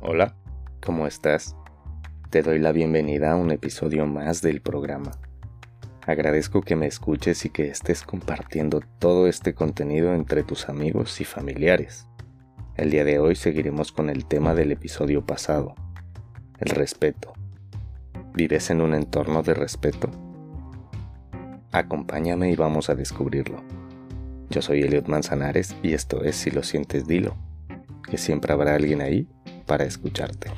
Hola, ¿cómo estás? Te doy la bienvenida a un episodio más del programa. Agradezco que me escuches y que estés compartiendo todo este contenido entre tus amigos y familiares. El día de hoy seguiremos con el tema del episodio pasado, el respeto. ¿Vives en un entorno de respeto? Acompáñame y vamos a descubrirlo. Yo soy Elliot Manzanares y esto es Si lo sientes, dilo, que siempre habrá alguien ahí para escucharte.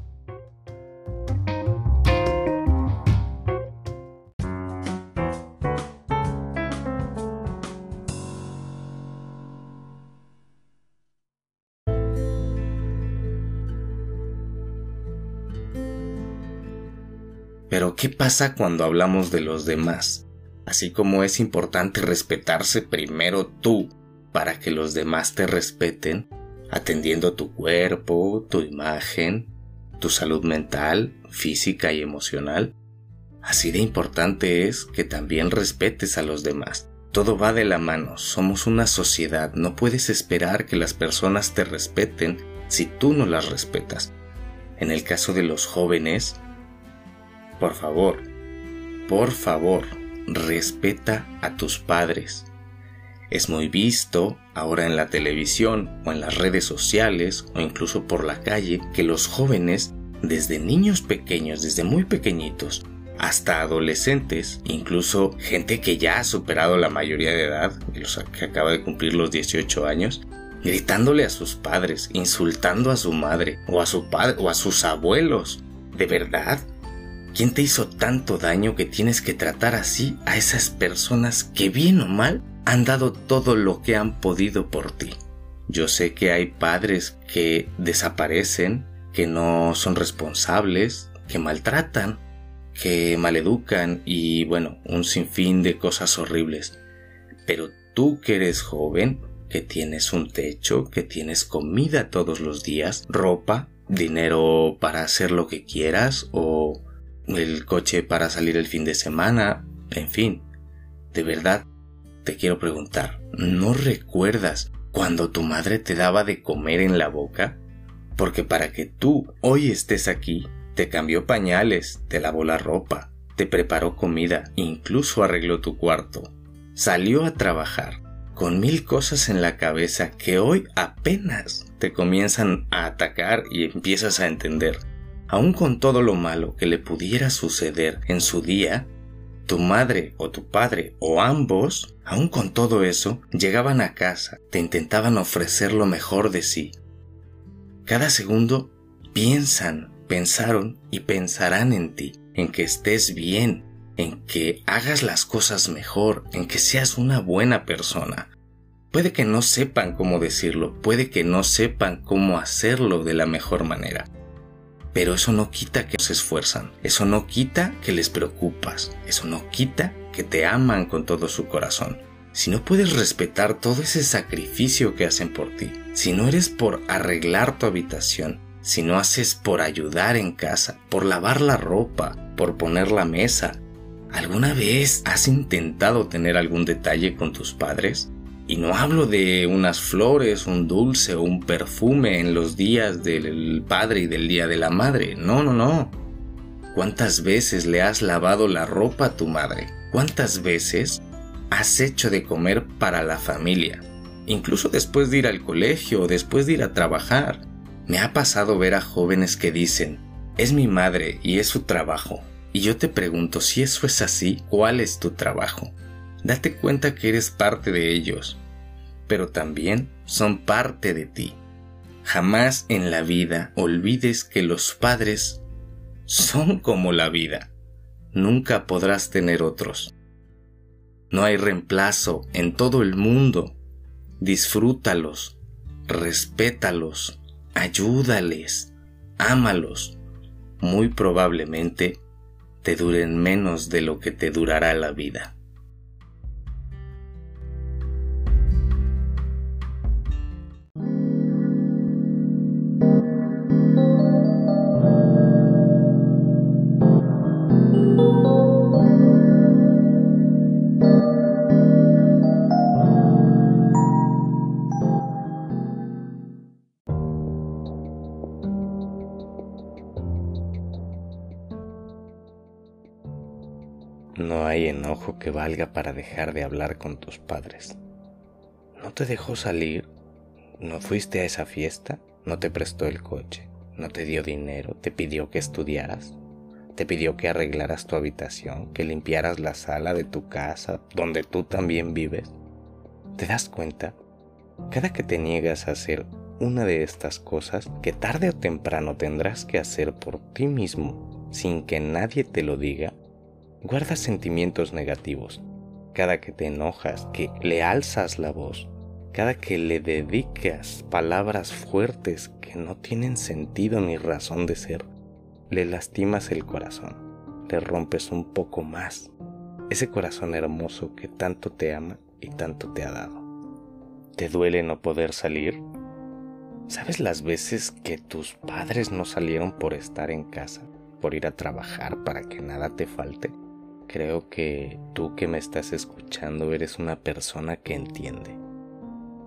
Pero ¿qué pasa cuando hablamos de los demás? Así como es importante respetarse primero tú para que los demás te respeten, atendiendo tu cuerpo, tu imagen, tu salud mental, física y emocional. Así de importante es que también respetes a los demás. Todo va de la mano, somos una sociedad, no puedes esperar que las personas te respeten si tú no las respetas. En el caso de los jóvenes, por favor, por favor, respeta a tus padres, es muy visto ahora en la televisión o en las redes sociales o incluso por la calle que los jóvenes, desde niños pequeños, desde muy pequeñitos, hasta adolescentes, incluso gente que ya ha superado la mayoría de edad, que acaba de cumplir los 18 años, gritándole a sus padres, insultando a su madre o a su padre o a sus abuelos. ¿De verdad? ¿Quién te hizo tanto daño que tienes que tratar así a esas personas que bien o mal han dado todo lo que han podido por ti. Yo sé que hay padres que desaparecen, que no son responsables, que maltratan, que maleducan y bueno, un sinfín de cosas horribles. Pero tú que eres joven, que tienes un techo, que tienes comida todos los días, ropa, dinero para hacer lo que quieras o el coche para salir el fin de semana, en fin, de verdad te quiero preguntar, ¿no recuerdas cuando tu madre te daba de comer en la boca? Porque para que tú hoy estés aquí, te cambió pañales, te lavó la ropa, te preparó comida, incluso arregló tu cuarto. Salió a trabajar con mil cosas en la cabeza que hoy apenas te comienzan a atacar y empiezas a entender. Aun con todo lo malo que le pudiera suceder en su día, tu madre o tu padre o ambos, aun con todo eso, llegaban a casa, te intentaban ofrecer lo mejor de sí. Cada segundo piensan, pensaron y pensarán en ti, en que estés bien, en que hagas las cosas mejor, en que seas una buena persona. Puede que no sepan cómo decirlo, puede que no sepan cómo hacerlo de la mejor manera, pero eso no quita que se esfuerzan, eso no quita que les preocupas, eso no quita que te aman con todo su corazón. Si no puedes respetar todo ese sacrificio que hacen por ti, si no eres por arreglar tu habitación, si no haces por ayudar en casa, por lavar la ropa, por poner la mesa, ¿alguna vez has intentado tener algún detalle con tus padres? Y no hablo de unas flores, un dulce o un perfume en los días del padre y del día de la madre. No, no, no. ¿Cuántas veces le has lavado la ropa a tu madre? ¿Cuántas veces has hecho de comer para la familia? Incluso después de ir al colegio o después de ir a trabajar. Me ha pasado ver a jóvenes que dicen, es mi madre y es su trabajo. Y yo te pregunto, si eso es así, ¿cuál es tu trabajo? Date cuenta que eres parte de ellos pero también son parte de ti. Jamás en la vida olvides que los padres son como la vida. Nunca podrás tener otros. No hay reemplazo en todo el mundo. Disfrútalos, respétalos, ayúdales, ámalos. Muy probablemente te duren menos de lo que te durará la vida. Enojo que valga para dejar de hablar con tus padres. ¿No te dejó salir? ¿No fuiste a esa fiesta? ¿No te prestó el coche? ¿No te dio dinero? ¿Te pidió que estudiaras? ¿Te pidió que arreglaras tu habitación? ¿Que limpiaras la sala de tu casa donde tú también vives? ¿Te das cuenta? Cada que te niegas a hacer una de estas cosas que tarde o temprano tendrás que hacer por ti mismo sin que nadie te lo diga, guardas sentimientos negativos. Cada que te enojas, que le alzas la voz, cada que le dedicas palabras fuertes que no tienen sentido ni razón de ser, le lastimas el corazón, le rompes un poco más ese corazón hermoso que tanto te ama y tanto te ha dado. ¿Te duele no poder salir? ¿Sabes las veces que tus padres no salieron por estar en casa, por ir a trabajar para que nada te falte? Creo que tú que me estás escuchando eres una persona que entiende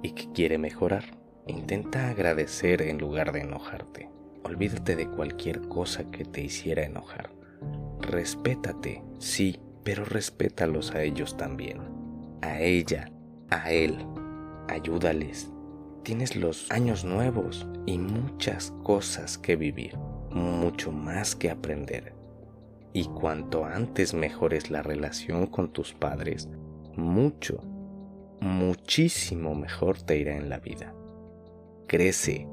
y que quiere mejorar. Intenta agradecer en lugar de enojarte. Olvídate de cualquier cosa que te hiciera enojar. Respétate, sí, pero respétalos a ellos también. A ella, a él. Ayúdales. Tienes los años nuevos y muchas cosas que vivir, mucho más que aprender. Y cuanto antes mejores la relación con tus padres, mucho, muchísimo mejor te irá en la vida. Crece,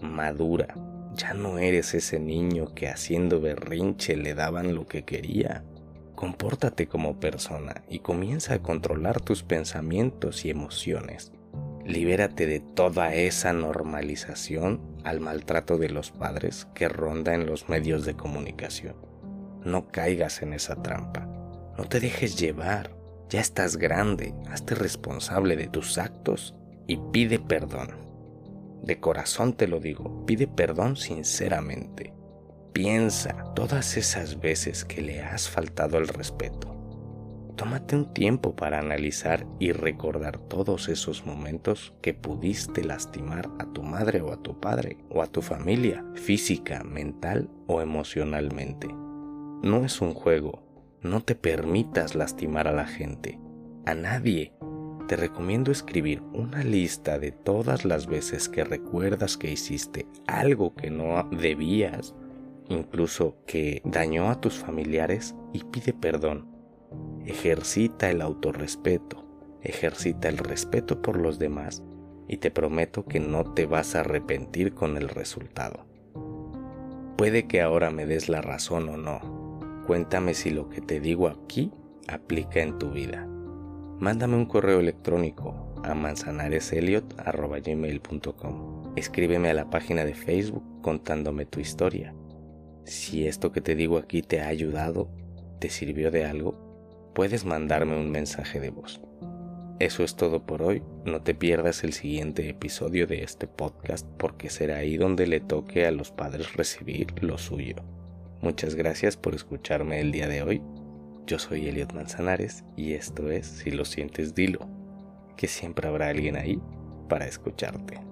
madura, ya no eres ese niño que haciendo berrinche le daban lo que quería. Compórtate como persona y comienza a controlar tus pensamientos y emociones. Libérate de toda esa normalización al maltrato de los padres que ronda en los medios de comunicación. No caigas en esa trampa. No te dejes llevar. Ya estás grande, hazte responsable de tus actos y pide perdón. De corazón te lo digo, pide perdón sinceramente. Piensa todas esas veces que le has faltado el respeto. Tómate un tiempo para analizar y recordar todos esos momentos que pudiste lastimar a tu madre o a tu padre o a tu familia, física, mental o emocionalmente. No es un juego, no te permitas lastimar a la gente, a nadie. Te recomiendo escribir una lista de todas las veces que recuerdas que hiciste algo que no debías, incluso que dañó a tus familiares y pide perdón. Ejercita el autorrespeto, ejercita el respeto por los demás y te prometo que no te vas a arrepentir con el resultado. Puede que ahora me des la razón o no, Cuéntame si lo que te digo aquí aplica en tu vida. Mándame un correo electrónico a manzanareseliot.com. Escríbeme a la página de Facebook contándome tu historia. Si esto que te digo aquí te ha ayudado, te sirvió de algo, puedes mandarme un mensaje de voz. Eso es todo por hoy. No te pierdas el siguiente episodio de este podcast porque será ahí donde le toque a los padres recibir lo suyo. Muchas gracias por escucharme el día de hoy. Yo soy Eliot Manzanares y esto es Si lo sientes, dilo, que siempre habrá alguien ahí para escucharte.